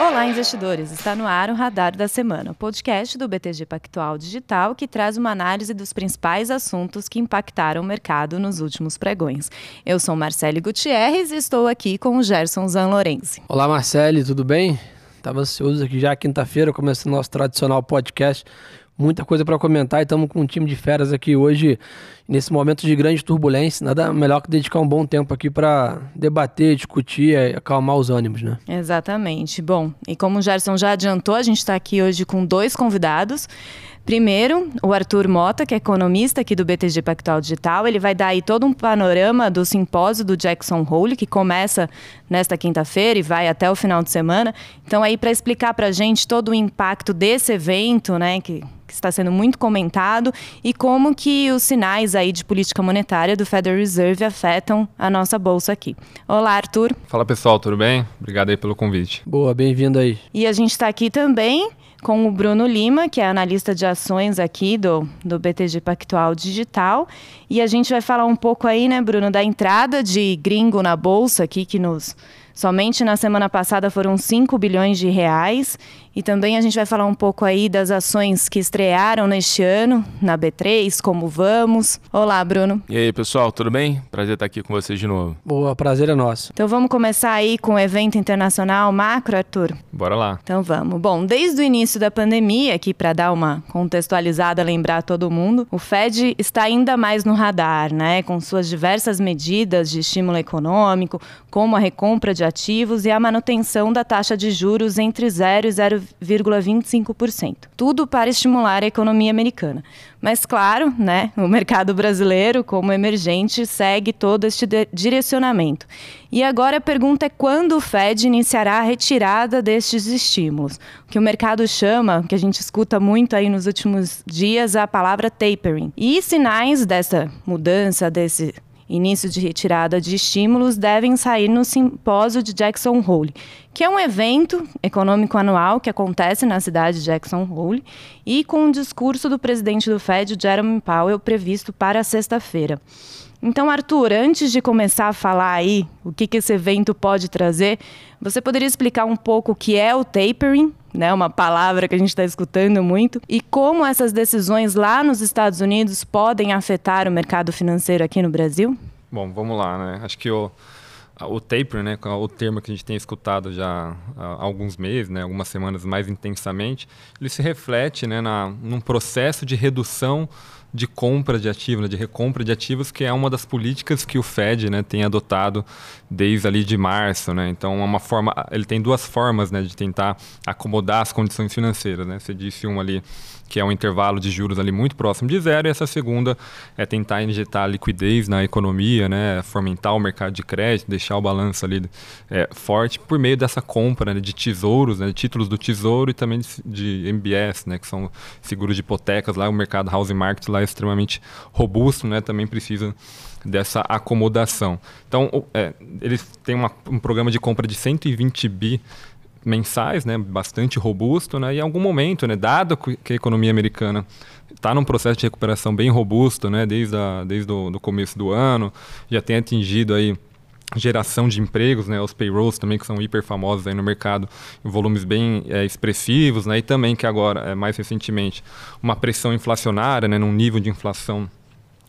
Olá, investidores! Está no ar o Radar da Semana, o podcast do BTG Pactual Digital que traz uma análise dos principais assuntos que impactaram o mercado nos últimos pregões. Eu sou Marcele Gutierrez e estou aqui com o Gerson Zanlorenzi. Olá, Marcele, tudo bem? Estava ansioso aqui já quinta-feira, começando nosso tradicional podcast muita coisa para comentar e estamos com um time de feras aqui hoje, nesse momento de grande turbulência. Nada melhor que dedicar um bom tempo aqui para debater, discutir acalmar os ânimos, né? Exatamente. Bom, e como o Gerson já adiantou, a gente está aqui hoje com dois convidados. Primeiro, o Arthur Mota, que é economista aqui do BTG Pactual Digital, ele vai dar aí todo um panorama do simpósio do Jackson Hole, que começa nesta quinta-feira e vai até o final de semana. Então aí para explicar para a gente todo o impacto desse evento, né, que que está sendo muito comentado, e como que os sinais aí de política monetária do Federal Reserve afetam a nossa bolsa aqui. Olá, Arthur. Fala pessoal, tudo bem? Obrigado aí pelo convite. Boa, bem-vindo aí. E a gente está aqui também com o Bruno Lima, que é analista de ações aqui do, do BTG Pactual Digital. E a gente vai falar um pouco aí, né, Bruno, da entrada de gringo na bolsa aqui, que nos Somente na semana passada foram 5 bilhões de reais. E também a gente vai falar um pouco aí das ações que estrearam neste ano na B3, como vamos. Olá, Bruno. E aí, pessoal, tudo bem? Prazer estar aqui com vocês de novo. Boa, prazer é nosso. Então vamos começar aí com o evento internacional macro, Arthur? Bora lá. Então vamos. Bom, desde o início da pandemia, aqui para dar uma contextualizada, lembrar todo mundo, o Fed está ainda mais no radar, né? Com suas diversas medidas de estímulo econômico, como a recompra de ativos e a manutenção da taxa de juros entre 0 e 0,25%. Tudo para estimular a economia americana. Mas claro, né, o mercado brasileiro, como emergente, segue todo este direcionamento. E agora a pergunta é quando o Fed iniciará a retirada destes estímulos. O que o mercado chama, que a gente escuta muito aí nos últimos dias, a palavra tapering. E sinais dessa mudança, desse início de retirada de estímulos devem sair no simpósio de Jackson Hole, que é um evento econômico anual que acontece na cidade de Jackson Hole e com o discurso do presidente do Fed, Jerome Powell, previsto para sexta-feira. Então, Arthur, antes de começar a falar aí o que, que esse evento pode trazer, você poderia explicar um pouco o que é o tapering, né, uma palavra que a gente está escutando muito, e como essas decisões lá nos Estados Unidos podem afetar o mercado financeiro aqui no Brasil? Bom, vamos lá, né? Acho que o, o tapering, né, o termo que a gente tem escutado já há alguns meses, né, algumas semanas mais intensamente, ele se reflete né, na, num processo de redução de compra de ativos, né, de recompra de ativos, que é uma das políticas que o Fed né, tem adotado desde ali de março. Né? Então, é uma forma, ele tem duas formas né, de tentar acomodar as condições financeiras. Né? Você disse uma ali que é um intervalo de juros ali muito próximo de zero, e essa segunda é tentar injetar liquidez na economia, né, fomentar o mercado de crédito, deixar o balanço ali é, forte por meio dessa compra né, de tesouros, né, de títulos do tesouro e também de, de MBS, né, que são seguros de hipotecas lá, o mercado housing market lá é extremamente robusto, né, também precisa dessa acomodação. Então, é, eles têm uma, um programa de compra de 120 bi mensais, né, bastante robusto, né, e em algum momento, né, dado que a economia americana está num processo de recuperação bem robusto, né, desde, a, desde o começo do ano, já tem atingido aí geração de empregos, né, os payrolls também que são hiper famosos aí no mercado, volumes bem é, expressivos, né, e também que agora, é, mais recentemente, uma pressão inflacionária, né, num nível de inflação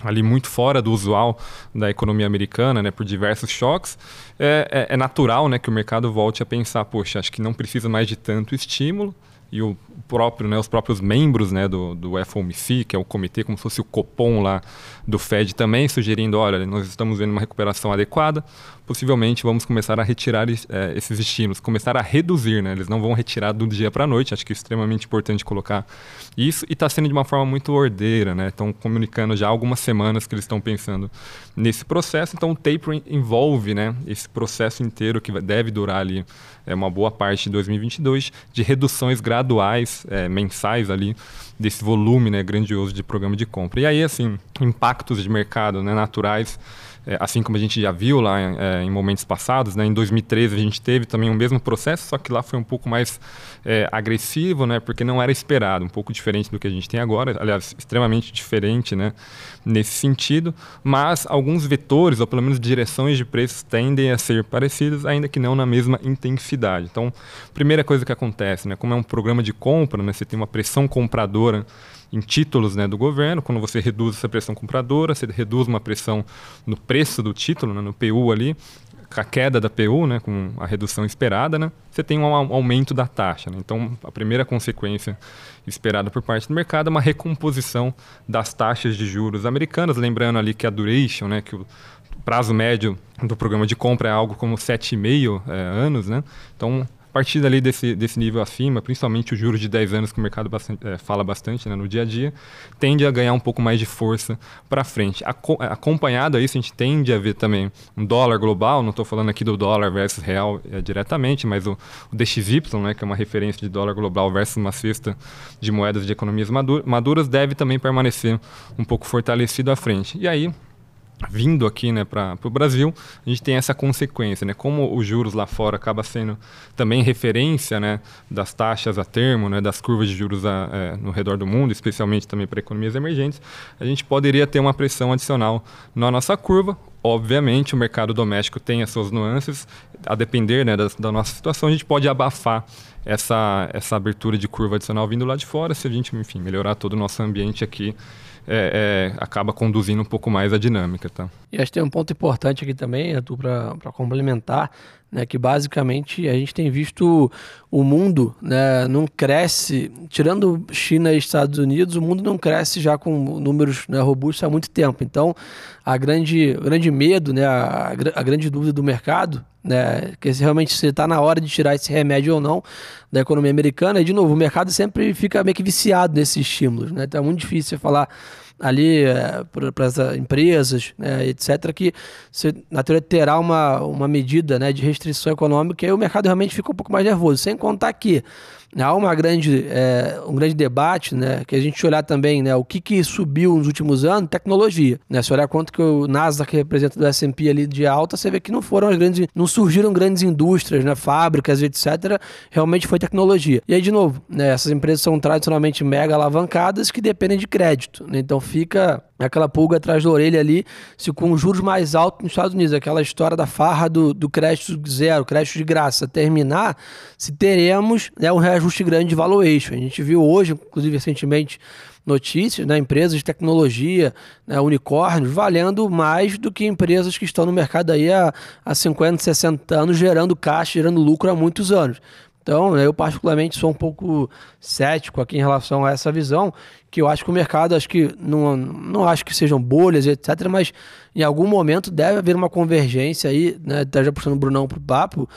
ali muito fora do usual da economia americana, né, por diversos choques, é, é, é, natural né, que o mercado volte a pensar, poxa, acho que não precisa mais de tanto estímulo, e o próprio, né, os próprios membros né, do, do FOMC, que é o comitê, como se fosse o Copom lá do Fed, também sugerindo, olha, nós estamos vendo uma recuperação adequada, possivelmente vamos começar a retirar é, esses estímulos, começar a reduzir, né? Eles não vão retirar do dia para a noite, acho que é extremamente importante colocar isso, e está sendo de uma forma muito ordeira, né? Estão comunicando já há algumas semanas que eles estão pensando nesse processo, então o tapering envolve, né, esse processo inteiro que deve durar ali é, uma boa parte de 2022, de reduções graduais, é, mensais ali, desse volume né, grandioso de programa de compra. E aí, assim, impactos de mercado né, naturais assim como a gente já viu lá é, em momentos passados, né? Em 2013 a gente teve também o mesmo processo, só que lá foi um pouco mais é, agressivo, né? Porque não era esperado, um pouco diferente do que a gente tem agora, aliás, extremamente diferente, né? Nesse sentido, mas alguns vetores, ou pelo menos direções de preços, tendem a ser parecidos, ainda que não na mesma intensidade. Então, primeira coisa que acontece, né? Como é um programa de compra, né? Você tem uma pressão compradora em títulos né, do governo. Quando você reduz essa pressão compradora, você reduz uma pressão no preço do título, né, no PU ali, a queda da PU, né, com a redução esperada, né, você tem um aumento da taxa. Né? Então, a primeira consequência esperada por parte do mercado é uma recomposição das taxas de juros americanas, lembrando ali que a duration, né, que o prazo médio do programa de compra é algo como 7,5 é, anos, né? Então, a partir dali desse, desse nível acima, principalmente os juros de 10 anos que o mercado bastante, é, fala bastante né, no dia a dia, tende a ganhar um pouco mais de força para frente. Aco acompanhado a isso, a gente tende a ver também um dólar global, não estou falando aqui do dólar versus real é, diretamente, mas o, o, DXY, né, que é uma referência de dólar global versus uma cesta de moedas de economias maduras, deve também permanecer um pouco fortalecido à frente. E aí, vindo aqui né, para o Brasil, a gente tem essa consequência. Né? Como os juros lá fora acaba sendo também referência né, das taxas a termo, né, das curvas de juros a, é, no redor do mundo, especialmente também para economias emergentes, a gente poderia ter uma pressão adicional na nossa curva. Obviamente, o mercado doméstico tem as suas nuances, a depender né, da, da nossa situação, a gente pode abafar essa, essa abertura de curva adicional vindo lá de fora, se a gente, enfim, melhorar todo o nosso ambiente aqui é, é, acaba conduzindo um pouco mais a dinâmica. Tá? E acho que tem um ponto importante aqui também, Arthur, para complementar, né, que basicamente a gente tem visto o mundo né, não cresce, tirando China e Estados Unidos, o mundo não cresce já com números né, robustos há muito tempo. Então, a grande, grande medo, né, a, a grande dúvida do mercado, né, que se realmente se está na hora de tirar esse remédio ou não da economia americana, e de novo, o mercado sempre fica meio que viciado nesses estímulos. Né, então é muito difícil falar ali é, para as empresas, né, etc., que você, na teoria terá uma, uma medida né, de restrição econômica e o mercado realmente fica um pouco mais nervoso. Sem contar que há uma grande, é, um grande debate, né, que a gente olhar também né, o que, que subiu nos últimos anos, tecnologia. Né, se olhar quanto que o Nasdaq representa do S&P ali de alta, você vê que não foram as grandes, não surgiram grandes indústrias, né, fábricas, etc. Realmente foi tecnologia. E aí, de novo, né, essas empresas são tradicionalmente mega alavancadas que dependem de crédito. Né, então fica aquela pulga atrás da orelha ali, se com juros mais altos nos Estados Unidos, aquela história da farra do, do crédito zero, crédito de graça, terminar, se teremos né, um reajuste grande de valuation. A gente viu hoje, inclusive recentemente, notícias, né, empresas de tecnologia, né, unicórnios, valendo mais do que empresas que estão no mercado aí há, há 50, 60 anos, gerando caixa, gerando lucro há muitos anos. Então, eu particularmente sou um pouco cético aqui em relação a essa visão, que eu acho que o mercado, acho que não, não acho que sejam bolhas, etc., mas em algum momento deve haver uma convergência aí, né, tá já puxando o Brunão para o papo,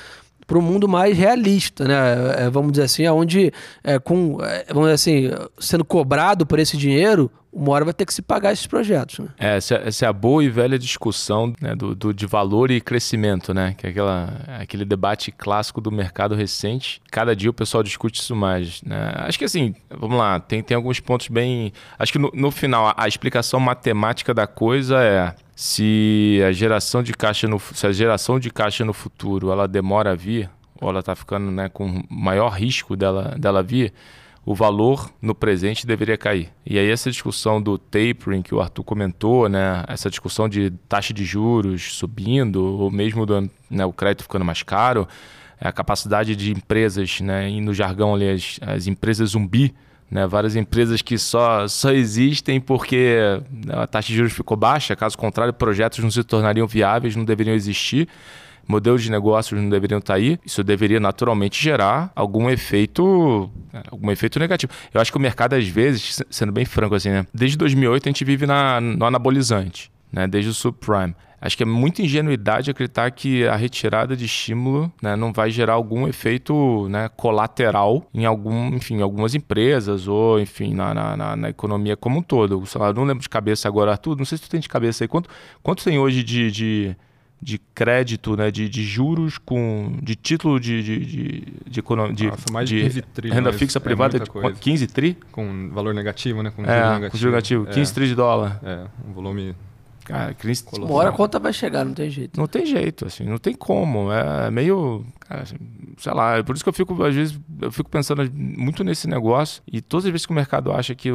para o mundo mais realista, né? É, vamos dizer assim, onde é, com, é, vamos dizer assim, sendo cobrado por esse dinheiro, uma hora vai ter que se pagar esses projetos. Né? É, essa, essa, é a boa e velha discussão né, do, do, de valor e crescimento, né? Que é aquela, aquele debate clássico do mercado recente. Cada dia o pessoal discute isso mais. Né? Acho que assim, vamos lá, tem, tem alguns pontos bem. Acho que no, no final, a, a explicação matemática da coisa é se a geração de caixa no, se a geração de caixa no futuro ela demora a vir, ou ela está ficando né, com maior risco dela, dela vir, o valor no presente deveria cair. E aí essa discussão do tapering que o Arthur comentou, né, essa discussão de taxa de juros subindo, ou mesmo do, né, o crédito ficando mais caro, a capacidade de empresas, né, e no jargão ali as, as empresas zumbi, né, várias empresas que só, só existem porque a taxa de juros ficou baixa, caso contrário, projetos não se tornariam viáveis, não deveriam existir modelos de negócios não deveriam estar aí, isso deveria naturalmente gerar algum efeito, algum efeito negativo. Eu acho que o mercado, às vezes, sendo bem franco assim, né? Desde 2008 a gente vive na, no anabolizante, né? Desde o subprime. Acho que é muita ingenuidade acreditar que a retirada de estímulo né, não vai gerar algum efeito né, colateral em algum, enfim, algumas empresas ou, enfim, na, na, na economia como um todo. Não lembro de cabeça agora, Arthur, não sei se tu tem de cabeça aí. Quanto, quanto tem hoje de, de de crédito, né, de, de juros com de título de de de, de, de, Nossa, mais de, 15 tri, renda fixa é privada de 15 tri com valor negativo, né, com é, juro negativo. Com juro negativo, 15 é, tri de dólar. É, um volume Cara, crise Uma hora a conta vai chegar, não tem jeito. Não tem jeito, assim, não tem como. É meio. Cara, assim, sei lá, é por isso que eu fico, às vezes, eu fico pensando muito nesse negócio. E todas as vezes que o mercado acha que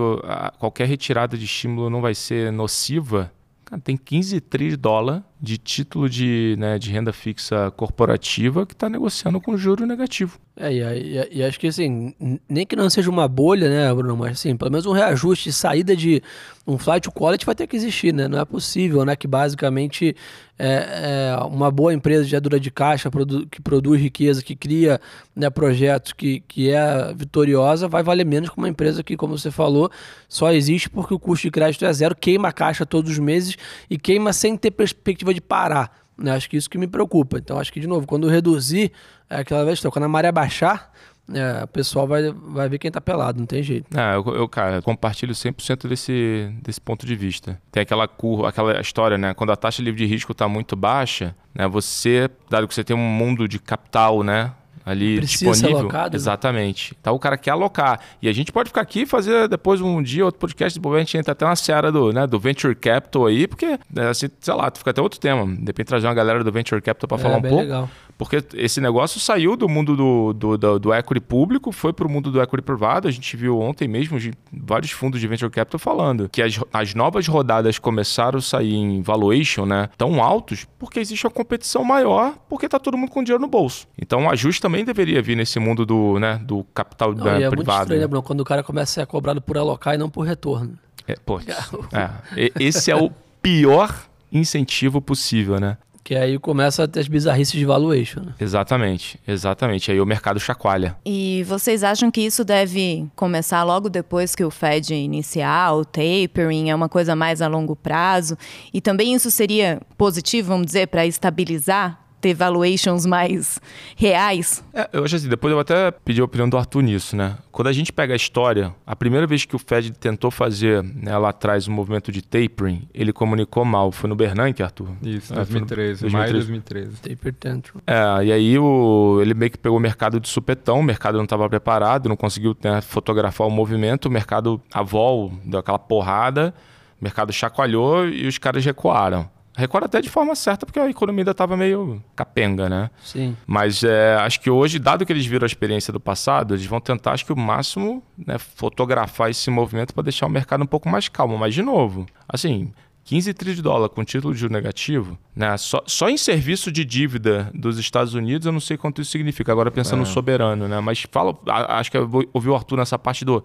qualquer retirada de estímulo não vai ser nociva, cara, tem 15 trilhões de dólar de título de, né, de renda fixa corporativa que está negociando com juro negativo. É, e, e, e, acho que assim, nem que não seja uma bolha, né, Bruno, mas assim, pelo menos um reajuste, saída de um flight quality vai ter que existir, né? Não é possível, né, que basicamente é, é uma boa empresa de adura de caixa produ que produz riqueza, que cria né, projetos, que, que é vitoriosa, vai valer menos que uma empresa que, como você falou, só existe porque o custo de crédito é zero, queima a caixa todos os meses e queima sem ter perspectiva de parar. Né? Acho que isso que me preocupa. Então, acho que, de novo, quando reduzir, é aquela vez, quando a maré baixar, é, o pessoal vai, vai ver quem tá pelado, não tem jeito. Ah, eu, eu cara, compartilho 100% desse, desse ponto de vista. Tem aquela curva, aquela história, né? Quando a taxa livre de risco está muito baixa, né? Você, dado que você tem um mundo de capital, né? Ali Precisa disponível. Ser alocado, Exatamente. Então o cara quer alocar. E a gente pode ficar aqui e fazer depois um dia outro podcast, depois a gente entra até uma seara do, né, do Venture Capital aí, porque, né, assim, sei lá, fica até outro tema. De repente trazer uma galera do Venture Capital para é, falar um pouco. Legal. Porque esse negócio saiu do mundo do, do, do, do equity público, foi para o mundo do equity privado. A gente viu ontem mesmo vários fundos de venture capital falando que as, as novas rodadas começaram a sair em valuation né, tão altos porque existe uma competição maior, porque está todo mundo com dinheiro no bolso. Então o ajuste também deveria vir nesse mundo do, né, do capital não, da, é privado. Muito estranho, né, Bruno? Quando o cara começa a ser cobrado por alocar e não por retorno. É, pô, é, esse é o pior incentivo possível, né? Que aí começa a ter as bizarrices de valuation. Né? Exatamente, exatamente. Aí o mercado chacoalha. E vocês acham que isso deve começar logo depois que o Fed iniciar, o tapering, é uma coisa mais a longo prazo? E também isso seria positivo, vamos dizer, para estabilizar ter valuations mais reais? É, eu acho assim, depois eu vou até pedir a opinião do Arthur nisso, né? Quando a gente pega a história, a primeira vez que o Fed tentou fazer né, lá atrás um movimento de tapering, ele comunicou mal. Foi no Bernanke, Arthur? Isso, é, 2013, no... maio de 2013. Taper tantrum. É, e aí o, ele meio que pegou o mercado de supetão, o mercado não estava preparado, não conseguiu né, fotografar o movimento, o mercado, a vol, deu aquela porrada, o mercado chacoalhou e os caras recuaram. Record até de forma certa, porque a economia ainda estava meio capenga, né? Sim. Mas é, acho que hoje, dado que eles viram a experiência do passado, eles vão tentar, acho que o máximo, né, fotografar esse movimento para deixar o mercado um pouco mais calmo. Mas, de novo, assim, 15 trilhões de dólar com título de juro negativo, né? Só, só em serviço de dívida dos Estados Unidos, eu não sei quanto isso significa. Agora pensando é. no soberano, né? Mas fala, acho que eu ouvi o Arthur nessa parte do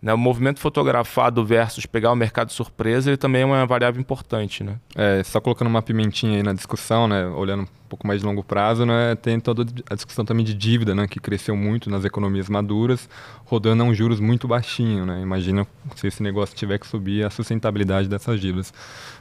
né, o movimento fotografado versus pegar o mercado surpresa, ele também é uma variável importante, né? É, só colocando uma pimentinha aí na discussão, né, olhando um pouco mais de longo prazo, né, tem toda a discussão também de dívida, né, que cresceu muito nas economias maduras, rodando a um juros muito baixinho, né? Imagina se esse negócio tiver que subir a sustentabilidade dessas dívidas.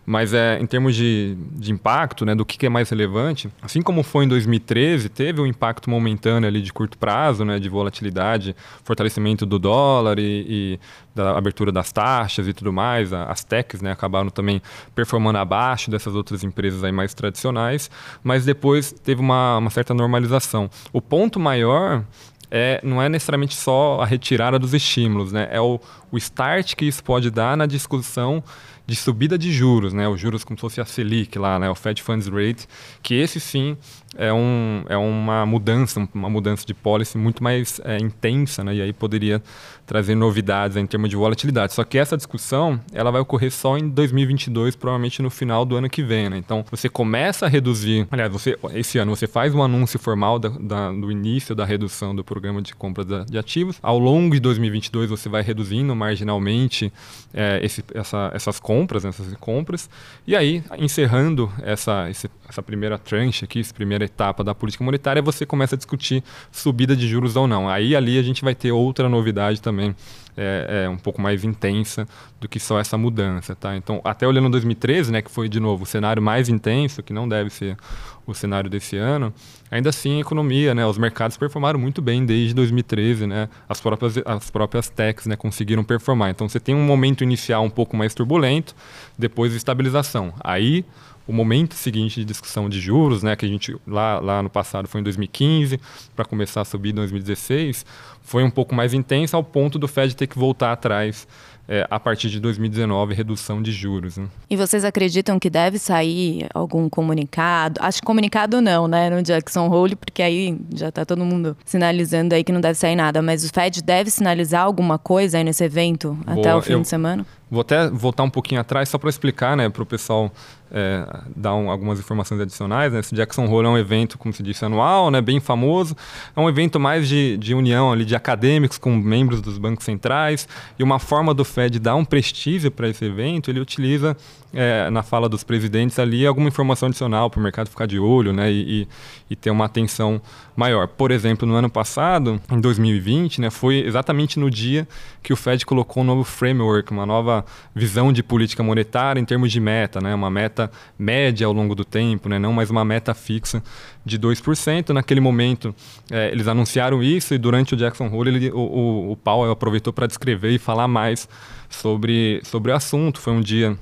Mas é, em termos de, de impacto, né, do que, que é mais relevante, assim como foi em 2013, teve um impacto momentâneo ali de curto prazo, né, de volatilidade, fortalecimento do dólar e, e da abertura das taxas e tudo mais. As techs né, acabaram também performando abaixo dessas outras empresas aí mais tradicionais, mas depois teve uma, uma certa normalização. O ponto maior é, não é necessariamente só a retirada dos estímulos, né? é o, o start que isso pode dar na discussão de subida de juros, né? Os juros como se fosse a Selic lá, né? O Fed Funds Rate, que esse sim é, um, é uma mudança, uma mudança de policy muito mais é, intensa, né? E aí poderia trazer novidades em termos de volatilidade. Só que essa discussão, ela vai ocorrer só em 2022, provavelmente no final do ano que vem, né? Então, você começa a reduzir, aliás, você, esse ano você faz um anúncio formal da, da, do início da redução do programa de compra de ativos. Ao longo de 2022, você vai reduzindo marginalmente é, esse, essa, essas compras, né? essas compras. E aí, encerrando essa, esse, essa primeira tranche aqui, essa primeira etapa da política monetária, você começa a discutir subida de juros ou não. Aí ali a gente vai ter outra novidade também, é, é, um pouco mais intensa do que só essa mudança, tá? Então, até olhando 2013, né, que foi de novo o cenário mais intenso, que não deve ser o cenário desse ano, ainda assim a economia, né, os mercados performaram muito bem desde 2013, né? As próprias as próprias techs, né, conseguiram performar. Então, você tem um momento inicial um pouco mais turbulento, depois estabilização. Aí o momento seguinte de discussão de juros, né, que a gente lá, lá no passado foi em 2015, para começar a subir em 2016, foi um pouco mais intensa ao ponto do Fed ter que voltar atrás é, a partir de 2019, redução de juros. Né? E vocês acreditam que deve sair algum comunicado? Acho que comunicado não, né, no Jackson Hole, porque aí já está todo mundo sinalizando aí que não deve sair nada, mas o Fed deve sinalizar alguma coisa aí nesse evento Boa, até o fim eu, de semana? Vou até voltar um pouquinho atrás só para explicar, né, para o pessoal é, dar um, algumas informações adicionais. Né? Esse Jackson Hole é um evento, como se disse, anual, né, bem famoso. É um evento mais de, de união ali de acadêmicos com membros dos bancos centrais e uma forma do Fed dar um prestígio para esse evento, ele utiliza é, na fala dos presidentes ali alguma informação adicional para o mercado ficar de olho né, e, e, ter uma atenção maior. Por exemplo, no ano passado, em 2020, né, foi exatamente no dia que o Fed colocou um novo framework, uma nova visão de política monetária em termos de meta, né, uma meta média ao longo do tempo, né, não mais uma meta fixa de 2%. Naquele momento, é, eles anunciaram isso e durante o Jackson Hole, ele, o, o, o Powell aproveitou para descrever e falar mais sobre, sobre o assunto. Foi um dia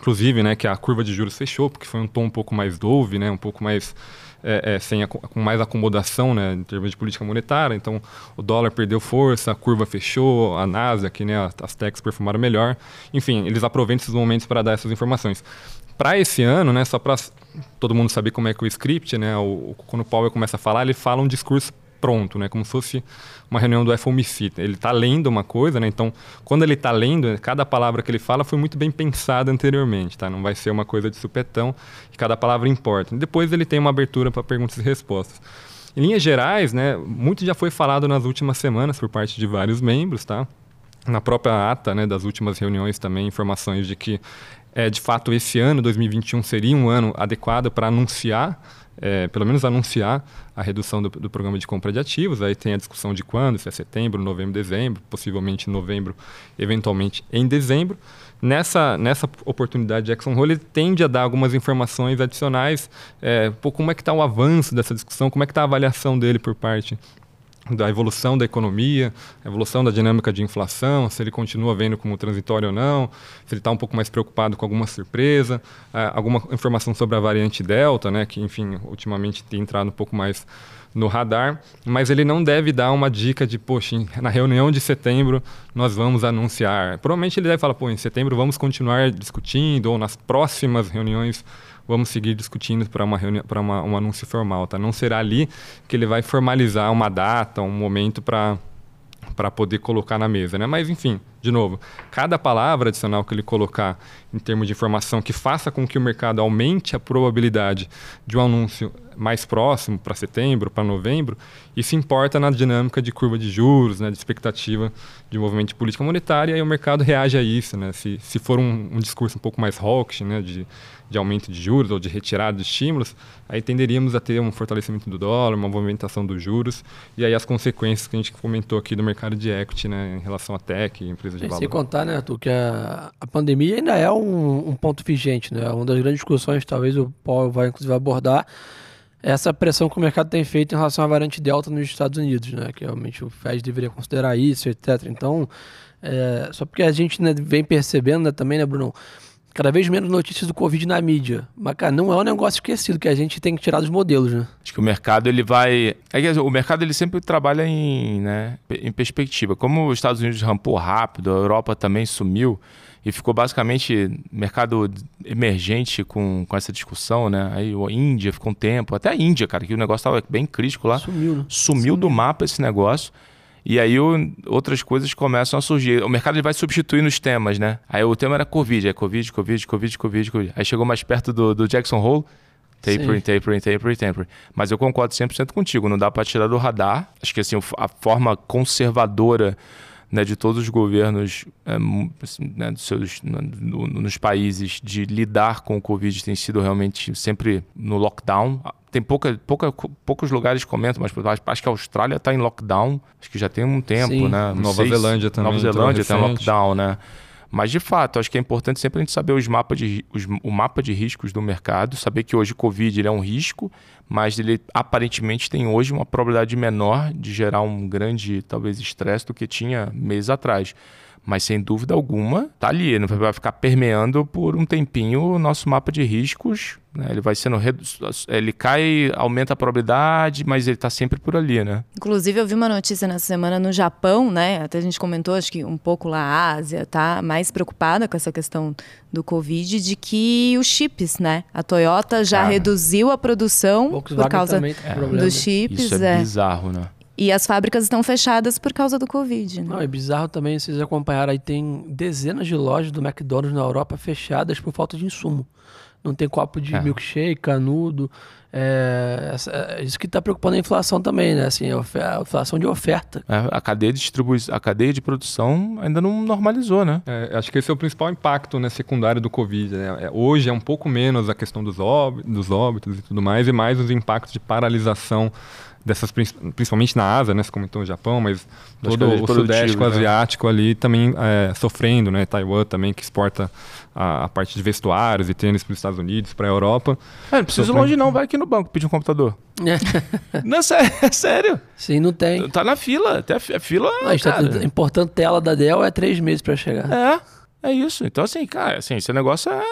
inclusive, né, que a curva de juros fechou, porque foi um tom um pouco mais dove, né, um pouco mais é, é, sem com mais acomodação, né, em termos de política monetária. Então, o dólar perdeu força, a curva fechou, a Nasdaq, né, as techs perfumaram melhor. Enfim, eles aproveitam esses momentos para dar essas informações. Para esse ano, né, só para todo mundo saber como é que o script, né, o, quando o Powell começa a falar, ele fala um discurso pronto, né? Como se fosse uma reunião do FOMC. Ele está lendo uma coisa, né? Então, quando ele está lendo, cada palavra que ele fala foi muito bem pensada anteriormente, tá? Não vai ser uma coisa de supetão e cada palavra importa. Depois ele tem uma abertura para perguntas e respostas. Em linhas gerais, né? Muito já foi falado nas últimas semanas por parte de vários membros, tá? Na própria ata, né, das últimas reuniões também informações de que é, de fato esse ano, 2021, seria um ano adequado para anunciar é, pelo menos anunciar a redução do, do, programa de compra de ativos. Aí tem a discussão de quando, se é setembro, novembro, dezembro, possivelmente em novembro, eventualmente em dezembro. Nessa, nessa oportunidade, Jackson Hole tende a dar algumas informações adicionais, é, pô, como é que está o avanço dessa discussão, como é que está a avaliação dele por parte da evolução da economia, evolução da dinâmica de inflação, se ele continua vendo como transitório ou não, se ele está um pouco mais preocupado com alguma surpresa, é, alguma informação sobre a variante Delta, né, que, enfim, ultimamente tem entrado um pouco mais no radar, mas ele não deve dar uma dica de, poxa, na reunião de setembro nós vamos anunciar. Provavelmente ele deve falar, pô, em setembro vamos continuar discutindo, ou nas próximas reuniões vamos seguir discutindo para uma reunião, para um anúncio formal, tá? Não será ali que ele vai formalizar uma data, um momento para para poder colocar na mesa, né? Mas enfim, de novo, cada palavra adicional que ele colocar em termos de informação que faça com que o mercado aumente a probabilidade de um anúncio mais próximo para setembro, para novembro, isso importa na dinâmica de curva de juros, né, de expectativa de movimento de política monetária e o mercado reage a isso, né? Se, se for um, um discurso um pouco mais hawkish, né, de de aumento de juros ou de retirada de estímulos, aí tenderíamos a ter um fortalecimento do dólar, uma movimentação dos juros e aí as consequências que a gente comentou aqui do mercado de equity, né, em relação a tech, empresas de valor. Sem contar, né, Arthur, que a, a pandemia ainda é um, um, ponto vigente, né? Uma das grandes discussões, talvez o Paulo vai inclusive abordar, é essa pressão que o mercado tem feito em relação à variante Delta nos Estados Unidos, né? Que realmente o Fed deveria considerar isso, etc. Então, é, só porque a gente né, vem percebendo né, também, né, Bruno? Cada vez menos notícias do Covid na mídia. Mas, cara, não é um negócio esquecido que a gente tem que tirar dos modelos, né? Acho que o mercado, ele vai... É que, o mercado, ele sempre trabalha em, né, em perspectiva. Como os Estados Unidos rampou rápido, a Europa também sumiu e ficou basicamente mercado emergente com, com essa discussão, né? Aí a Índia ficou um tempo, até a Índia, cara, que o negócio estava bem crítico lá. Sumiu, né? Sumiu, Sumiu do mapa esse negócio. E aí o, outras coisas começam a surgir. O mercado ele vai substituindo os temas, né? Aí o tema era Covid, é Covid, Covid, Covid, Covid, Covid. Aí chegou mais perto do, do Jackson Hole, tapering, tapering, tapering, tapering. Mas eu concordo 100% contigo, não dá para tirar do radar. Acho que assim, a forma conservadora né, de todos os governos é, assim, né, dos seus, no, nos países de lidar com o Covid tem sido realmente sempre no lockdown. Tem pouca, pouca, poucos lugares comentam, mas acho que a Austrália está em lockdown, acho que já tem um tempo, Sim. né? Não Nova Zelândia também. Nova Zelândia está em lockdown, né? Mas, de fato, acho que é importante sempre a gente saber os mapas de, os, o mapa de riscos do mercado, saber que hoje o Covid é um risco, mas ele aparentemente tem hoje uma probabilidade menor de gerar um grande, talvez, estresse do que tinha meses atrás. Mas sem dúvida alguma, tá ali, vai ficar permeando por um tempinho o nosso mapa de riscos. Né? Ele vai sendo. Redu... Ele cai, aumenta a probabilidade, mas ele está sempre por ali, né? Inclusive, eu vi uma notícia nessa semana no Japão, né? Até a gente comentou, acho que um pouco lá a Ásia tá mais preocupada com essa questão do Covid, de que os chips, né? A Toyota já reduziu a produção por causa dos chips. Isso é, é bizarro, né? E as fábricas estão fechadas por causa do Covid. Né? Não, é bizarro também, vocês acompanharam aí, tem dezenas de lojas do McDonald's na Europa fechadas por falta de insumo. Não tem copo de é. milkshake, canudo. É, é, isso que está preocupando a inflação também, né? Assim, a, inflação de oferta. É, a cadeia de distribuição, a cadeia de produção ainda não normalizou, né? É, acho que esse é o principal impacto né, secundário do Covid. Né? É, hoje é um pouco menos a questão dos óbitos, dos óbitos e tudo mais, e mais os impactos de paralisação dessas principalmente na Ásia, né? Você comentou o Japão, mas todo o sudeste né? asiático ali também é, sofrendo, né? Taiwan também que exporta a, a parte de vestuários e tênis para os Estados Unidos, para a Europa. É, não precisa longe não, vai aqui no banco pedir um computador. É. não, é, é sério. Sim, não tem. Tá na fila, até a fila. Não, a gente tá importando tela da Dell é três meses para chegar. É. É isso. Então, assim, cara, assim, esse negócio é,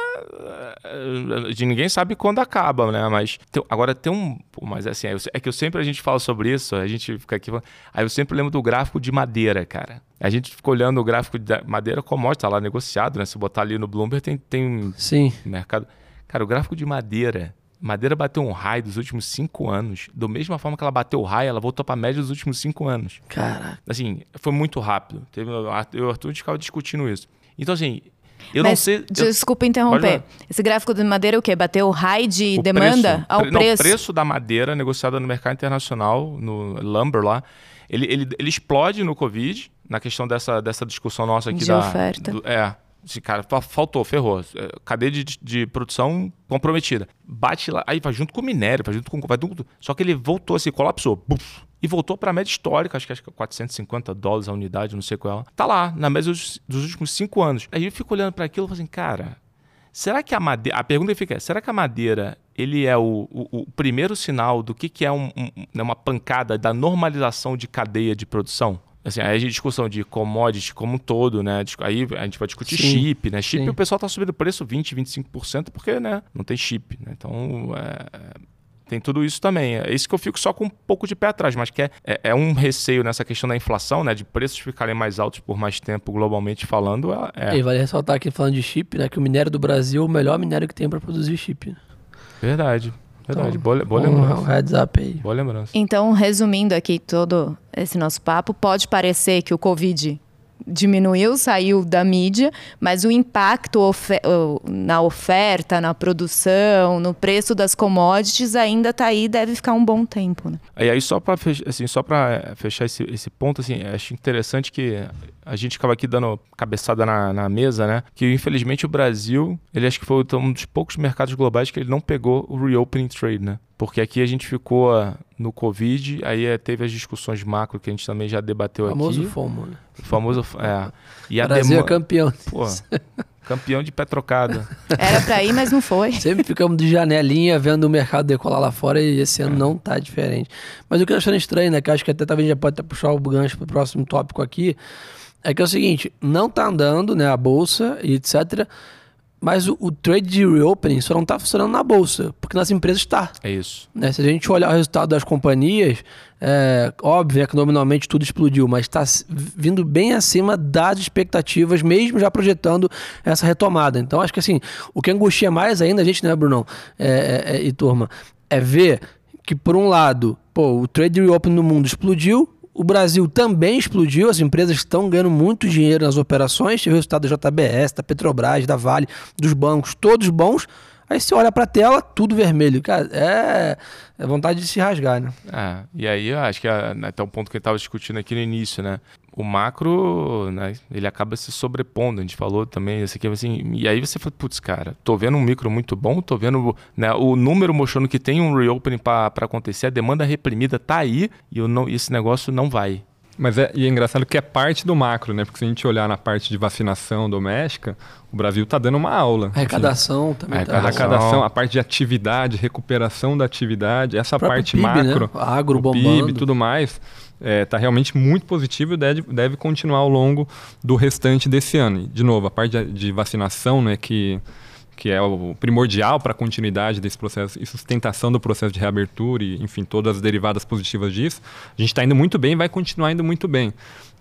é. De ninguém sabe quando acaba, né? Mas. Tem, agora tem um. Mas assim, é que eu sempre a gente fala sobre isso, a gente fica aqui. Aí eu sempre lembro do gráfico de madeira, cara. A gente fica olhando o gráfico de madeira commodity, tá lá negociado, né? Se botar ali no Bloomberg, tem, tem Sim. mercado. Cara, o gráfico de madeira. Madeira bateu um high dos últimos cinco anos. Da mesma forma que ela bateu o high, ela voltou para a média dos últimos cinco anos. Cara. Assim, foi muito rápido. Teve, eu e o Arthur ficava discutindo isso. Então, assim, eu Mas, não sei. Desculpa eu... interromper. Esse gráfico de madeira é o quê? Bateu o high de o demanda preço, ao não, preço? O preço da madeira negociada no mercado internacional, no lumber lá, ele, ele, ele explode no Covid, na questão dessa, dessa discussão nossa aqui de da. oferta. Do, é. Esse cara faltou, ferrou. É, cadeia de, de produção comprometida. Bate lá, aí vai junto com o minério, vai junto com. Vai junto, só que ele voltou assim, colapsou. Buf, e voltou para a média histórica, acho que, acho que 450 dólares a unidade, não sei qual é. Tá lá, na média dos, dos últimos cinco anos. Aí eu fico olhando para aquilo e falo assim, cara, será que a madeira. A pergunta fica é: será que a madeira ele é o, o, o primeiro sinal do que, que é um, um, né, uma pancada da normalização de cadeia de produção? Assim, aí a discussão de commodity como um todo, né? Aí a gente vai discutir sim, chip, né? Chip sim. o pessoal tá subindo o preço 20, 25% porque, né? Não tem chip, né? Então, é, tem tudo isso também. É isso que eu fico só com um pouco de pé atrás, mas que é, é, é um receio nessa questão da inflação, né? De preços ficarem mais altos por mais tempo, globalmente falando. É... E vale ressaltar aqui, falando de chip, né? Que o minério do Brasil é o melhor minério que tem para produzir chip. Verdade. Verdade, então, boa, boa lembrança. Um heads up aí. Boa lembrança. Então, resumindo aqui todo esse nosso papo, pode parecer que o Covid diminuiu, saiu da mídia, mas o impacto ofer na oferta, na produção, no preço das commodities ainda está aí, deve ficar um bom tempo. Né? E aí só para assim, só para fechar esse, esse ponto, assim, acho interessante que a gente acaba aqui dando cabeçada na, na, mesa, né? Que infelizmente o Brasil, ele acho que foi um dos poucos mercados globais que ele não pegou o reopening trade, né? Porque aqui a gente ficou ah, no Covid, aí eh, teve as discussões macro que a gente também já debateu o famoso aqui. FOMO, né? O famoso, é. E a Brasil demo... é campeão. Pô, campeão de petrocada. Era para ir, mas não foi. Sempre ficamos de janelinha vendo o mercado decolar lá fora e esse ano é. não tá diferente. Mas o que eu achando estranho, né? Que acho que até talvez já pode até puxar o gancho pro próximo tópico aqui é que é o seguinte, não tá andando, né, a bolsa e etc. Mas o, o, trade de reopening só não está funcionando na bolsa, porque nas empresas está. É isso. Né? Se a gente olhar o resultado das companhias, é óbvio é que nominalmente tudo explodiu, mas está vindo bem acima das expectativas, mesmo já projetando essa retomada. Então, acho que assim, o que angustia mais ainda a gente, né, Brunão é, é, é e turma, é ver que, por um lado, pô, o trade reopening no mundo explodiu, o Brasil também explodiu, as empresas estão ganhando muito dinheiro nas operações. O resultado da JBS, da Petrobras, da Vale, dos bancos, todos bons. Aí você olha para a tela, tudo vermelho. Cara, é, é, vontade de se rasgar, né? É, e aí eu acho que é, até o ponto que gente estava discutindo aqui no início, né? O macro, né, ele acaba se sobrepondo. A gente falou também, esse aqui, assim, e aí você fala, putz, cara, tô vendo um micro muito bom, tô vendo né, o número mostrando que tem um reopening para acontecer, a demanda reprimida tá aí e eu não, esse negócio não vai. Mas é, e é engraçado que é parte do macro, né? Porque se a gente olhar na parte de vacinação doméstica, o Brasil está dando uma aula. Arrecadação assim. também. Tá. Arrecadação, a parte de atividade, recuperação da atividade, essa parte PIB, macro, né? agro, o PIB e tudo mais está é, tá realmente muito positivo e deve, deve continuar ao longo do restante desse ano. E, de novo, a parte de, vacinação, né, que, que é o primordial para a continuidade desse processo e sustentação do processo de reabertura e, enfim, todas as derivadas positivas disso, a gente está indo muito bem e vai continuar indo muito bem.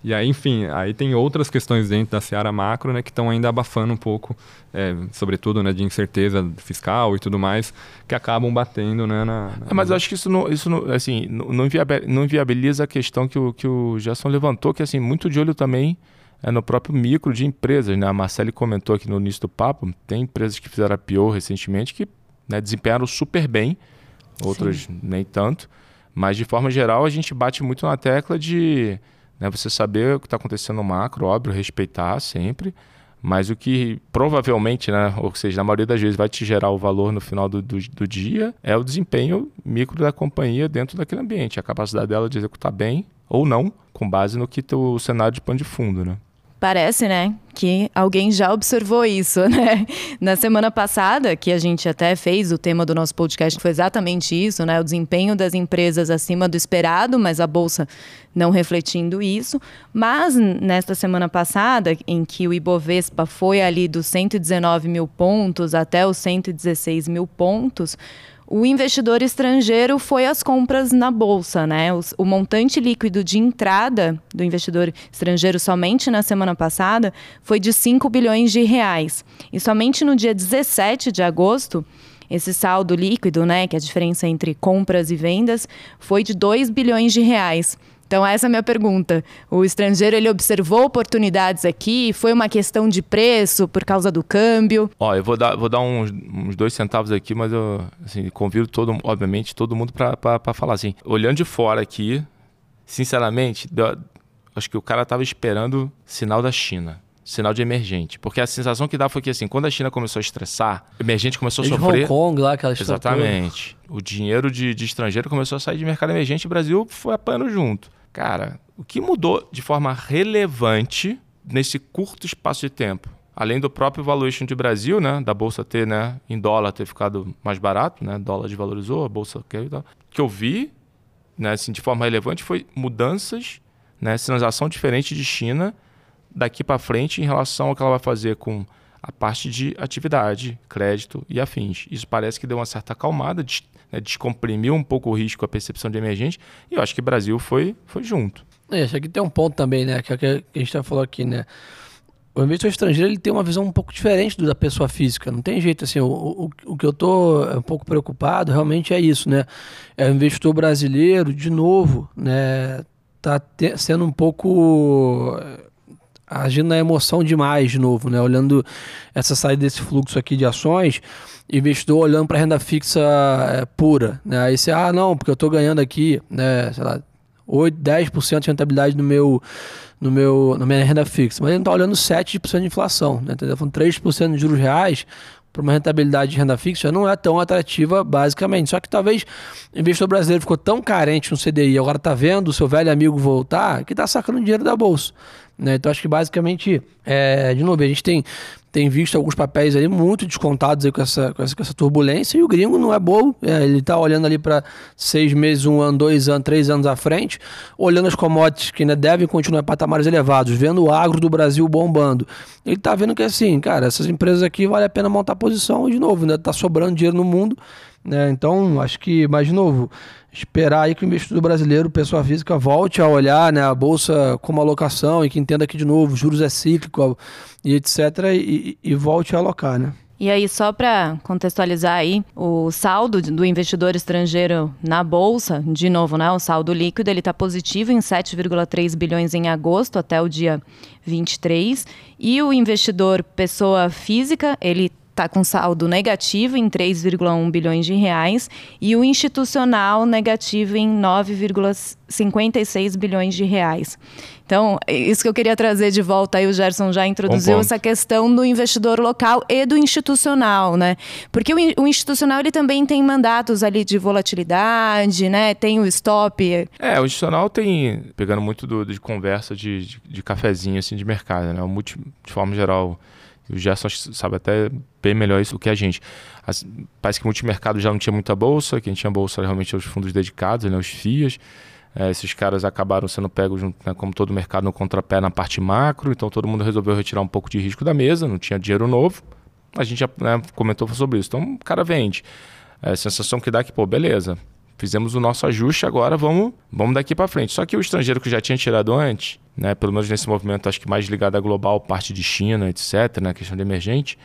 E aí, enfim, aí tem outras questões dentro da seara macro, né, que estão ainda abafando um pouco, é, sobretudo, né, de incerteza fiscal e tudo mais, que acabam batendo, né, na... na... É, mas eu acho que isso, não, isso não, assim, não, inviabiliza a questão que o, que o Gerson levantou, que, assim, muito de olho também é no próprio micro de empresas, né, a Marcele comentou aqui no início do papo, tem empresas que fizeram a pior recentemente que né, desempenharam super bem, outras Sim. nem tanto, mas de forma geral a gente bate muito na tecla de né? Você saber o que está acontecendo no macro, óbvio, respeitar sempre, mas o que provavelmente, né, ou seja, na maioria das vezes vai te gerar o valor no final do, do, do dia é o desempenho micro da companhia dentro daquele ambiente, a capacidade dela de executar bem ou não, com base no que o cenário de pano de fundo, né? Parece, né, que alguém já observou isso, né? Na semana passada, que a gente até fez o tema do nosso podcast, foi exatamente isso, né? O desempenho das empresas acima do esperado, mas a bolsa não refletindo isso. Mas nesta semana passada, em que o Ibovespa foi ali dos 119 mil pontos até os 116 mil pontos, o investidor estrangeiro foi às compras na bolsa, né? O, o, montante líquido de entrada do investidor estrangeiro somente na semana passada foi de 5 bilhões de reais. E somente no dia 17 de agosto, esse saldo líquido, né, que é a diferença entre compras e vendas, foi de 2 bilhões de reais. Então essa é a minha pergunta. O estrangeiro ele observou oportunidades aqui? Foi uma questão de preço por causa do câmbio? Ó, eu vou dar, vou dar uns, uns dois centavos aqui, mas eu assim, convido todo, obviamente, todo mundo para falar assim. Olhando de fora aqui, sinceramente, acho que o cara estava esperando sinal da China sinal de emergente. Porque a sensação que dá foi que, assim, quando a China começou a estressar, o emergente começou a sofrer. Hong Kong lá, aquela Exatamente. O dinheiro de, de, estrangeiro começou a sair de mercado emergente e o Brasil foi apanhando junto. Cara, o que mudou de forma relevante nesse curto espaço de tempo? Além do próprio valuation de Brasil, né, da bolsa ter, né, em dólar ter ficado mais barato, né, dólar desvalorizou, a bolsa caiu e tal. O que eu vi, né, assim, de forma relevante foi mudanças, né, sinalização diferente de China daqui para frente em relação ao que ela vai fazer com a parte de atividade, crédito e afins. Isso parece que deu uma certa acalmada, né, descomprimiu um pouco o risco, a percepção de emergente, e eu acho que o Brasil foi, foi junto. É, acho que tem um ponto também, né, que, é que a gente já falou aqui, né, o investidor estrangeiro ele tem uma visão um pouco diferente do da pessoa física. Não tem jeito assim. O, o, o que eu estou um pouco preocupado realmente é isso, né? É o investidor brasileiro, de novo, né? Tá te, sendo um pouco agindo na emoção demais de novo, né? Olhando essa saída desse fluxo aqui de ações investidor olhando para renda fixa é, pura. Né? Aí você, ah, não, porque eu estou ganhando aqui, né, sei lá, 8, 10% de rentabilidade no meu, no meu, na minha renda fixa. Mas ele não está olhando 7% de inflação. Né? Tá falando 3% de juros reais para uma rentabilidade de renda fixa não é tão atrativa, basicamente. Só que talvez o investidor brasileiro ficou tão carente no CDI, agora está vendo o seu velho amigo voltar, que está sacando dinheiro da bolsa. Né? Então acho que basicamente, é, de novo, a gente tem, tem visto alguns papéis ali muito descontados aí com, essa, com, essa, com essa turbulência e o gringo não é bobo, é, ele está olhando ali para seis meses, um ano, dois anos, três anos à frente, olhando as commodities que ainda devem continuar em patamares elevados, vendo o agro do Brasil bombando. Ele está vendo que assim, cara, essas empresas aqui vale a pena montar posição e de novo, ainda está sobrando dinheiro no mundo. Né? Então, acho que, mais de novo, esperar aí que o investidor brasileiro, pessoa física, volte a olhar né, a bolsa como alocação e que entenda que, de novo, juros é cíclico e etc. E, e volte a alocar, né? E aí, só para contextualizar aí, o saldo do investidor estrangeiro na bolsa, de novo, né, o saldo líquido, ele está positivo em 7,3 bilhões em agosto até o dia 23, e o investidor pessoa física, ele está com saldo negativo em 3,1 bilhões de reais e o institucional negativo em 9,56 bilhões de reais. Então, isso que eu queria trazer de volta aí, o Gerson já introduziu essa questão do investidor local e do institucional, né? Porque o, o, institucional ele também tem mandatos ali de volatilidade, né? Tem o stop. É, o institucional tem, pegando muito do, de conversa de, de, de cafezinho assim de mercado, né? O multi, de forma geral, o Gerson sabe até bem melhor isso do que a gente. As, parece que o multimercado já não tinha muita bolsa, quem tinha bolsa realmente os fundos dedicados, né, os FIAs. É, esses caras acabaram sendo pegos, né, como todo mercado, no contrapé na parte macro, então todo mundo resolveu retirar um pouco de risco da mesa, não tinha dinheiro novo. A gente já né, comentou sobre isso. Então o cara vende. É, a sensação que dá é que, pô, beleza, fizemos o nosso ajuste, agora vamos, vamos daqui para frente. Só que o estrangeiro que já tinha tirado antes, né, pelo menos nesse movimento, acho que mais ligado à global, parte de China, etc., na né, questão de emergente,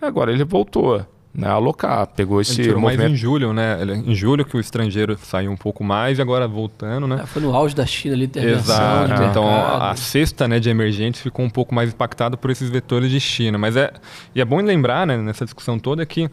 agora ele voltou né, alocar. Pegou esse Ele tirou movimento. mais em julho, né? Em julho que o estrangeiro saiu um pouco mais e agora voltando, né? É, foi no auge da China ali, intervenção Exato. Então a cesta né, de emergentes ficou um pouco mais impactada por esses vetores de China. Mas é, e é bom lembrar, né, nessa discussão toda, que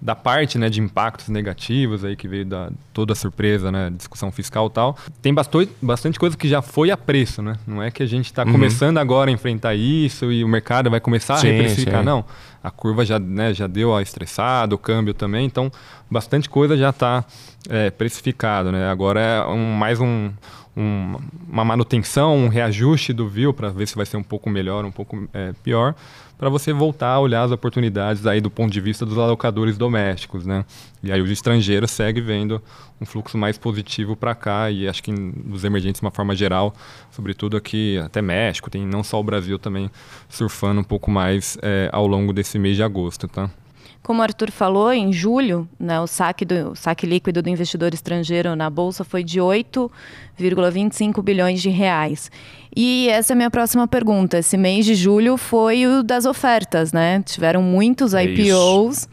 da parte né, de impactos negativos aí que veio da toda a surpresa, né, discussão fiscal e tal, tem bastante, bastante coisa que já foi a preço, né? Não é que a gente está uhum. começando agora a enfrentar isso e o mercado vai começar sim, a reprecificar, sim. não. A curva já, né, já deu a estressada, o câmbio também, então bastante coisa já está é, precificado, né? Agora é um, mais um, um, uma manutenção, um reajuste do view para ver se vai ser um pouco melhor, um pouco é, pior para você voltar a olhar as oportunidades aí do ponto de vista dos alocadores domésticos, né? E aí os estrangeiros seguem vendo um fluxo mais positivo para cá e acho que nos emergentes de uma forma geral, sobretudo aqui até México, tem não só o Brasil também surfando um pouco mais é, ao longo desse mês de agosto, tá? Como o Arthur falou, em julho, né, o, saque do, o saque líquido do investidor estrangeiro na Bolsa foi de 8,25 bilhões de reais. E essa é a minha próxima pergunta. Esse mês de julho foi o das ofertas, né? Tiveram muitos é IPOs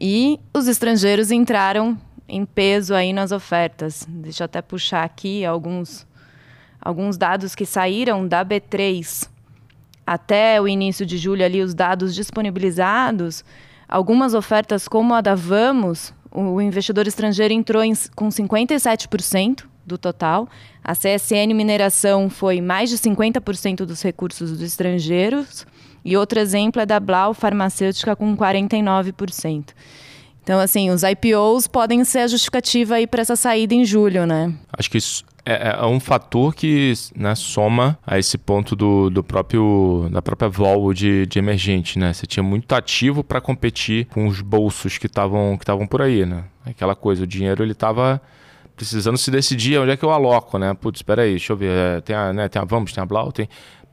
e os estrangeiros entraram em peso aí nas ofertas. Deixa eu até puxar aqui alguns, alguns dados que saíram da B3 até o início de julho ali, os dados disponibilizados Algumas ofertas, como a da Vamos, o investidor estrangeiro entrou em, com 57% do total. A CSN Mineração foi mais de 50% dos recursos dos estrangeiros. E outro exemplo é da Blau Farmacêutica com 49%. Então, assim, os IPOs podem ser a justificativa aí para essa saída em julho, né? Acho que isso é, é, um fator que né, soma a esse ponto do, do próprio da própria vol de, de emergente, né? Você tinha muito ativo para competir com os bolsos que estavam que estavam por aí, né? Aquela coisa, o dinheiro ele estava precisando se decidir onde é que eu aloco, né? Putz, espera aí, deixa eu ver, é, tem a, né, tem a Vamos, tem a Blau, tem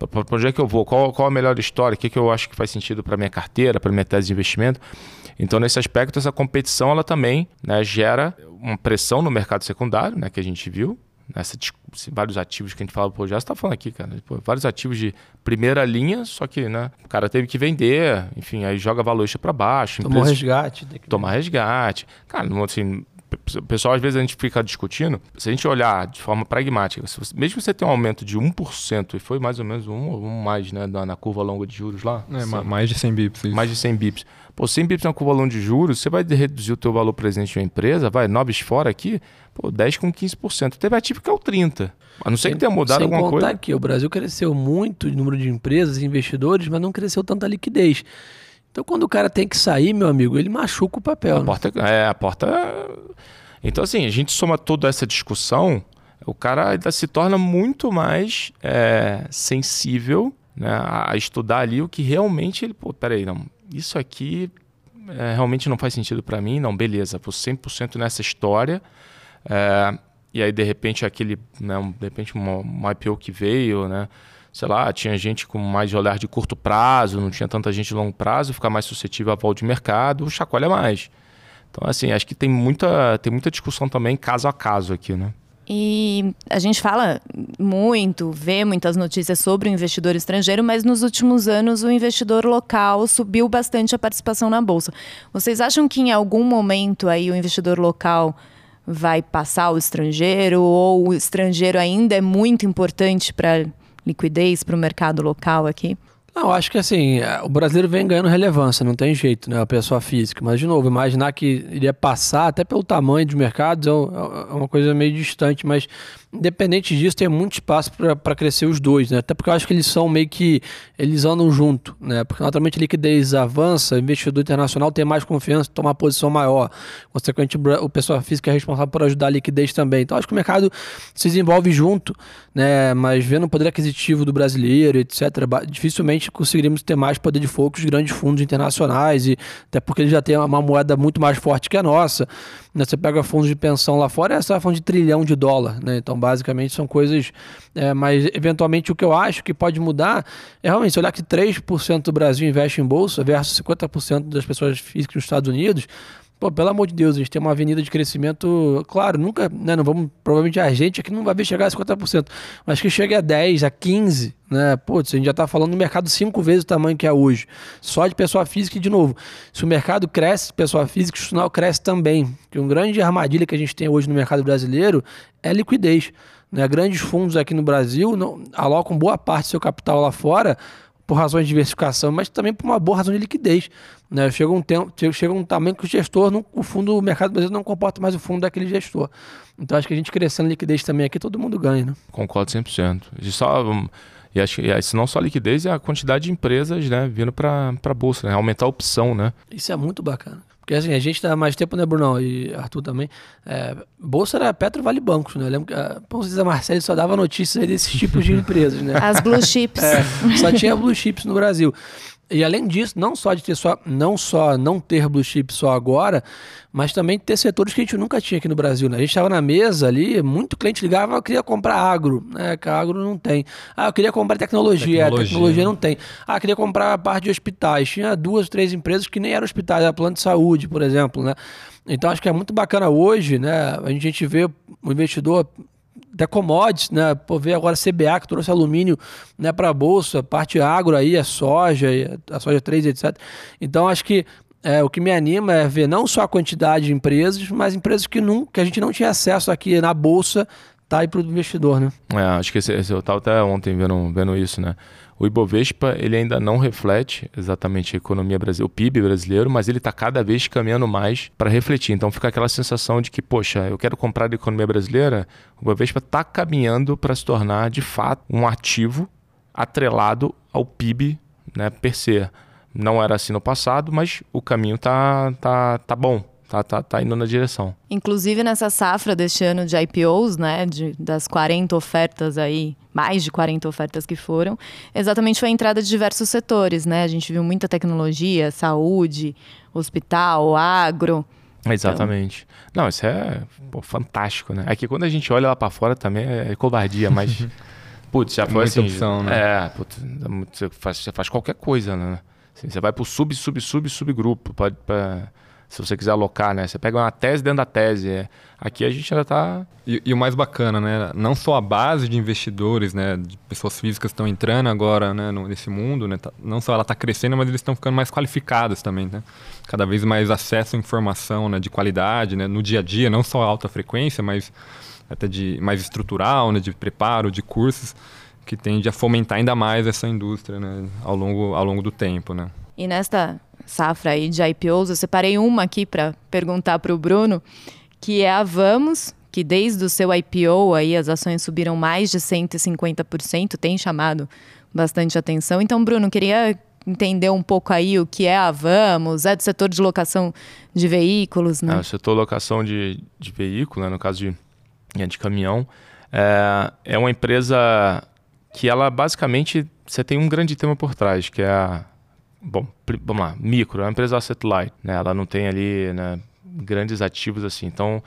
para onde é que eu vou? Qual, qual a melhor história? O que, que eu acho que faz sentido para minha carteira, para minha tese de investimento? Então, nesse aspecto, essa competição ela também né, gera uma pressão no mercado secundário, né, que a gente viu. Nessa, vários ativos que a gente fala, pô, já está falando aqui, cara. Pô, vários ativos de primeira linha, só que né, o cara teve que vender, enfim, aí joga valor para baixo. Tomar resgate. Tomar resgate. Cara, assim, o pessoal, às vezes, a gente fica discutindo. Se a gente olhar de forma pragmática, se você, mesmo que você tenha um aumento de 1%, e foi mais ou menos um ou um mais né, na, na, curva longa de juros lá. É, mais de 100 bips. Isso. Mais de 100 bips. Pô, 100 bips na curva longa de juros, você vai reduzir o teu valor presente de uma empresa, vai, nobres fora aqui, pô, 10 com 15%. Teve ativo que é o 30%. A não ser sem, que tenha mudado alguma coisa. Sem contar que o Brasil cresceu muito o número de empresas e investidores, mas não cresceu tanta liquidez. Então, quando o cara tem que sair, meu amigo, ele machuca o papel. A né? porta, é, a porta então, assim, a gente soma toda essa discussão, o cara ainda se torna muito mais é, sensível né, a estudar ali o que realmente ele. Pô, peraí, não, isso aqui é, realmente não faz sentido para mim, não, beleza, vou 100% nessa história. É, e aí, de repente, aquele, né, de repente, uma, uma IPO que veio, né? sei lá, tinha gente com mais olhar de curto prazo, não tinha tanta gente de longo prazo, ficar mais suscetível à volta de mercado, chacoalha mais. Então, assim, acho que tem muita, tem muita discussão também caso a caso aqui, né? E a gente fala muito, vê muitas notícias sobre o investidor estrangeiro, mas nos últimos anos o investidor local subiu bastante a participação na bolsa. Vocês acham que em algum momento aí o investidor local vai passar o estrangeiro ou o estrangeiro ainda é muito importante para liquidez para o mercado local aqui? Não, acho que assim, é, o brasileiro vem ganhando relevância, não tem jeito, né? A pessoa física. Mas, de novo, imaginar que iria passar, até pelo tamanho dos mercados, é, é uma coisa meio distante, mas independente disso, tem muito espaço para crescer os dois, né? Até porque eu acho que eles são meio que. Eles andam junto, né? Porque naturalmente a liquidez avança, o investidor internacional tem mais confiança, toma uma posição maior. Consequentemente, o pessoal física é responsável por ajudar a liquidez também. Então acho que o mercado se desenvolve junto, né? Mas vendo o poder aquisitivo do brasileiro, etc., dificilmente conseguiríamos ter mais poder de fogo os grandes fundos internacionais, e até porque eles já têm uma moeda muito mais forte que a nossa. Né? Você pega fundos de pensão lá fora, essa é falando de trilhão de dólar. Né? Então, basicamente, são coisas. É, mas, eventualmente, o que eu acho que pode mudar é realmente se olhar que 3% do Brasil investe em bolsa versus 50% das pessoas físicas nos Estados Unidos. Pô, pelo amor de Deus, a gente tem uma avenida de crescimento, claro, nunca, né, não vamos, provavelmente a gente aqui não vai ver chegar a 50%, mas que chegue a 10, a 15, né, putz, a gente já está falando no mercado cinco vezes o tamanho que é hoje, só de pessoa física e de novo, se o mercado cresce, pessoa física, o institucional cresce também, que um grande armadilha que a gente tem hoje no mercado brasileiro é liquidez, né, grandes fundos aqui no Brasil não, alocam boa parte do seu capital lá fora por razões de diversificação, mas também por uma boa razão de liquidez. Né? Chega, um tempo, chega um tamanho que o gestor, não, o fundo, o mercado brasileiro não comporta mais o fundo daquele gestor. Então acho que a gente crescendo liquidez também aqui, todo mundo ganha. Né? Concordo 100%. E só, e acho que isso não só a liquidez, é a quantidade de empresas né, vindo para a bolsa, né? aumentar a opção. Né? Isso é muito bacana. Porque assim, a gente tá mais tempo, né, Brunão? E Arthur também. É, Bolsa era Petro Vale Bancos, né? Eu lembro que a Pãozinha Marcelo só dava notícias desses tipos de empresas, né? As blue chips. É, só tinha blue chips no Brasil. E além disso, não só de ter só, não só não ter blue chip só agora, mas também ter setores que a gente nunca tinha aqui no Brasil. Né? A gente estava na mesa ali, muito cliente ligava, eu queria comprar agro, né? Que a agro não tem. Ah, eu queria comprar tecnologia, tecnologia. tecnologia não tem. Ah, eu queria comprar a parte de hospitais. Tinha duas, três empresas que nem eram hospitais, era plano de saúde, por exemplo, né? Então acho que é muito bacana hoje, né? A gente vê o investidor até commodities, né? Pô, ver agora a CBA que trouxe alumínio né, para a bolsa, parte agro aí, a soja, a soja 3, etc. Então acho que é, o que me anima é ver não só a quantidade de empresas, mas empresas que, não, que a gente não tinha acesso aqui na bolsa, tá aí para o investidor, né? É, acho que esse, esse, eu estava até ontem vendo, vendo isso, né? O Ibovespa ele ainda não reflete exatamente a economia brasileira, o PIB brasileiro, mas ele está cada vez caminhando mais para refletir. Então fica aquela sensação de que, poxa, eu quero comprar a economia brasileira, o Ibovespa está caminhando para se tornar de fato um ativo atrelado ao PIB né, per se. Não era assim no passado, mas o caminho tá, tá, tá bom tá, tá, tá indo na direção. Inclusive nessa safra deste ano de IPOs, né, de, das 40 ofertas aí, mais de 40 ofertas que foram, exatamente foi a entrada de diversos setores, né? A gente viu muita tecnologia, saúde, hospital, agro. Exatamente. Então... Não, isso é pô, fantástico, né? Aqui quando a gente olha lá para fora também é covardia, mas putz, já foi assim, opção, né? É, putz, você faz, você faz qualquer coisa, né? Assim, você vai pro sub, sub, sub, subgrupo, pode pra se você quiser alocar, né? Você pega uma tese dentro da tese. É. Aqui a gente ainda está... E, e, o mais bacana, né? Não só a base de investidores, né? De pessoas físicas estão entrando agora né? nesse mundo, né? Tá, não só ela está crescendo, mas eles estão ficando mais qualificados também, né? Cada vez mais acesso à informação né? de qualidade, né? No dia a dia, não só alta frequência, mas até de mais estrutural, né? De preparo, de cursos que tende a fomentar ainda mais essa indústria, né? Ao longo, ao longo do tempo, né? E nesta safra aí de IPOs, eu separei uma aqui para perguntar para o Bruno, que é a Vamos, que desde o seu IPO aí as ações subiram mais de 150%, tem chamado bastante atenção. Então, Bruno, queria entender um pouco aí o que é a Vamos, é do setor de locação de veículos, né? É, o setor locação de, de veículo, né, no caso de, de caminhão, é, é uma empresa que ela basicamente, você tem um grande tema por trás, que é a bom, vamos lá, micro, é uma empresa asset light, né? Ela não tem ali né, grandes ativos assim. Então,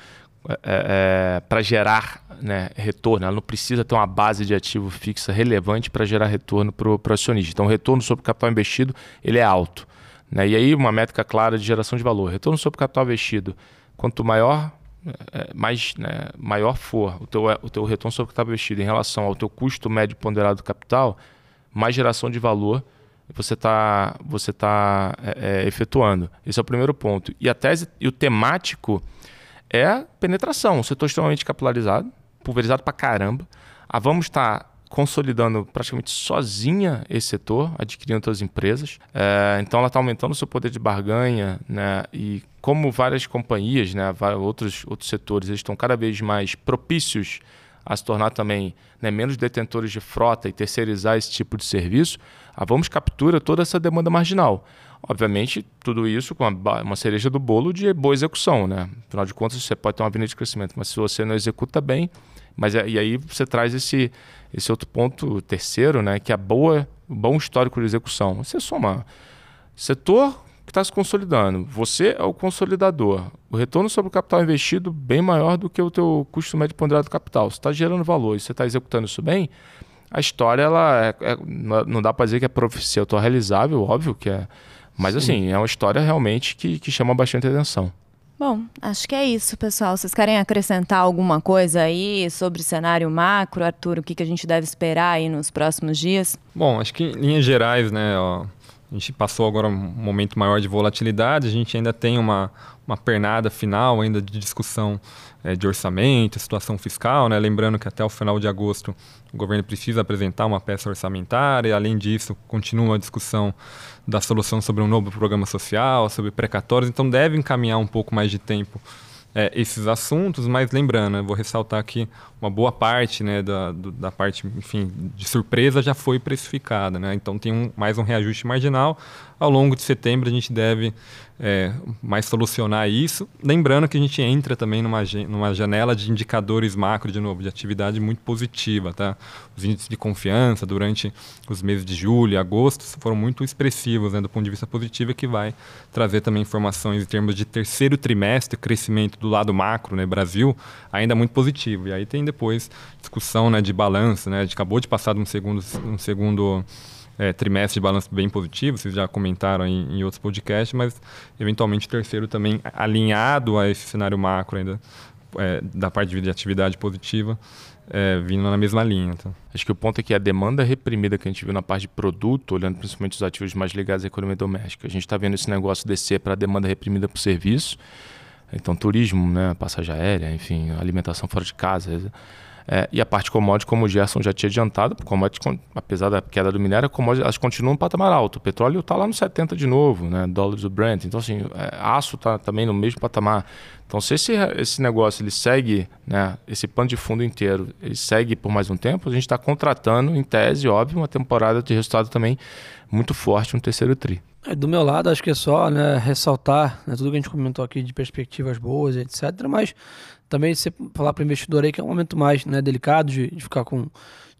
é, é, para gerar né, retorno, ela não precisa ter uma base de ativo fixa relevante para gerar retorno para o acionista. Então, o retorno sobre o capital investido ele é alto. Né? E aí, uma métrica clara de geração de valor. Retorno sobre o capital investido, quanto maior é, mais né, maior for o teu, o teu retorno sobre o capital investido em relação ao teu custo médio ponderado do capital, mais geração de valor você está você tá, é, é, efetuando. Esse é o primeiro ponto. E a tese e o temático é penetração. Um setor extremamente capilarizado, pulverizado para caramba. A Vamos está consolidando praticamente sozinha esse setor, adquirindo outras empresas. É, então ela está aumentando o seu poder de barganha, né? E como várias companhias, né, outros, outros setores, eles estão cada vez mais propícios a se tornar também né, menos detentores de frota e terceirizar esse tipo de serviço, a Vamos captura toda essa demanda marginal. Obviamente, tudo isso com uma, uma cereja do bolo de boa execução. Né? Afinal de contas, você pode ter uma avenida de crescimento, mas se você não executa bem, mas é, e aí você traz esse, esse outro ponto terceiro, né, que é a boa bom histórico de execução. Você soma setor que está se consolidando, você é o consolidador, o retorno sobre o capital investido bem maior do que o teu custo médio ponderado do capital. Você está gerando valor e você está executando isso bem, a história ela é, é, não dá para dizer que é profecia realizável, óbvio que é, mas Sim. assim é uma história realmente que, que chama bastante atenção. Bom, acho que é isso, pessoal. Vocês querem acrescentar alguma coisa aí sobre o cenário macro, Arthur? O que, que a gente deve esperar aí nos próximos dias? Bom, acho que em linhas gerais, né, ó, a gente passou agora um momento maior de volatilidade, a gente ainda tem uma, uma pernada final ainda de discussão é, de orçamento, situação fiscal, né? lembrando que até o final de agosto o governo precisa apresentar uma peça orçamentária, e, além disso continua a discussão da solução sobre um novo programa social, sobre precatórios, então deve encaminhar um pouco mais de tempo é, esses assuntos, mas lembrando, eu vou ressaltar que uma boa parte né, da, do, da parte enfim, de surpresa já foi precificada, né? então tem um, mais um reajuste marginal. Ao longo de setembro a gente deve é, mais solucionar isso. Lembrando que a gente entra também numa, numa janela de indicadores macro, de novo, de atividade muito positiva. Tá? Os índices de confiança durante os meses de julho e agosto foram muito expressivos né, do ponto de vista positivo, que vai trazer também informações em termos de terceiro trimestre, crescimento do lado macro, né, Brasil, ainda muito positivo. E aí tem depois discussão né, de balanço, né, a gente acabou de passar um segundo, um segundo é, trimestre de balanço bem positivo, vocês já comentaram em, em outros podcasts, mas eventualmente terceiro também alinhado a esse cenário macro ainda é, da parte de atividade positiva, é, vindo na mesma linha. Então. Acho que o ponto é que a demanda reprimida que a gente viu na parte de produto, olhando principalmente os ativos mais ligados à economia doméstica, a gente está vendo esse negócio descer para a demanda reprimida por serviço. Então, turismo, né, passagem aérea, enfim, alimentação fora de casa. É, e a parte commodity, como o Gerson já tinha adiantado, commodity, apesar da queda do minério, commodity, elas continuam no patamar alto. O petróleo está lá no 70 de novo, né? Dólares do Brent. Então, assim, é, aço está também no mesmo patamar. Então, se esse, esse negócio ele segue, né, esse pano de fundo inteiro, ele segue por mais um tempo, a gente está contratando, em tese, óbvio, uma temporada de resultado também muito forte no terceiro TRI. É, do meu lado, acho que é só né, ressaltar né, tudo que a gente comentou aqui de perspectivas boas, etc. Mas também você falar para o investidor aí que é um momento mais né, delicado de, de, ficar com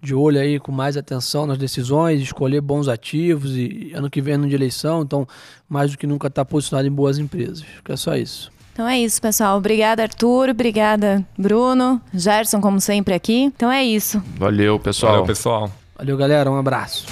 de olho aí, com mais atenção nas decisões, escolher bons ativos e ano que vem ano de eleição, então mais do que nunca está posicionado em boas empresas. Acho que é só isso. Então é isso, pessoal. Obrigada, Arthur. Obrigada, Bruno. Gerson, como sempre, aqui. Então é isso. Valeu, pessoal. Valeu, pessoal. Valeu, galera. Um abraço.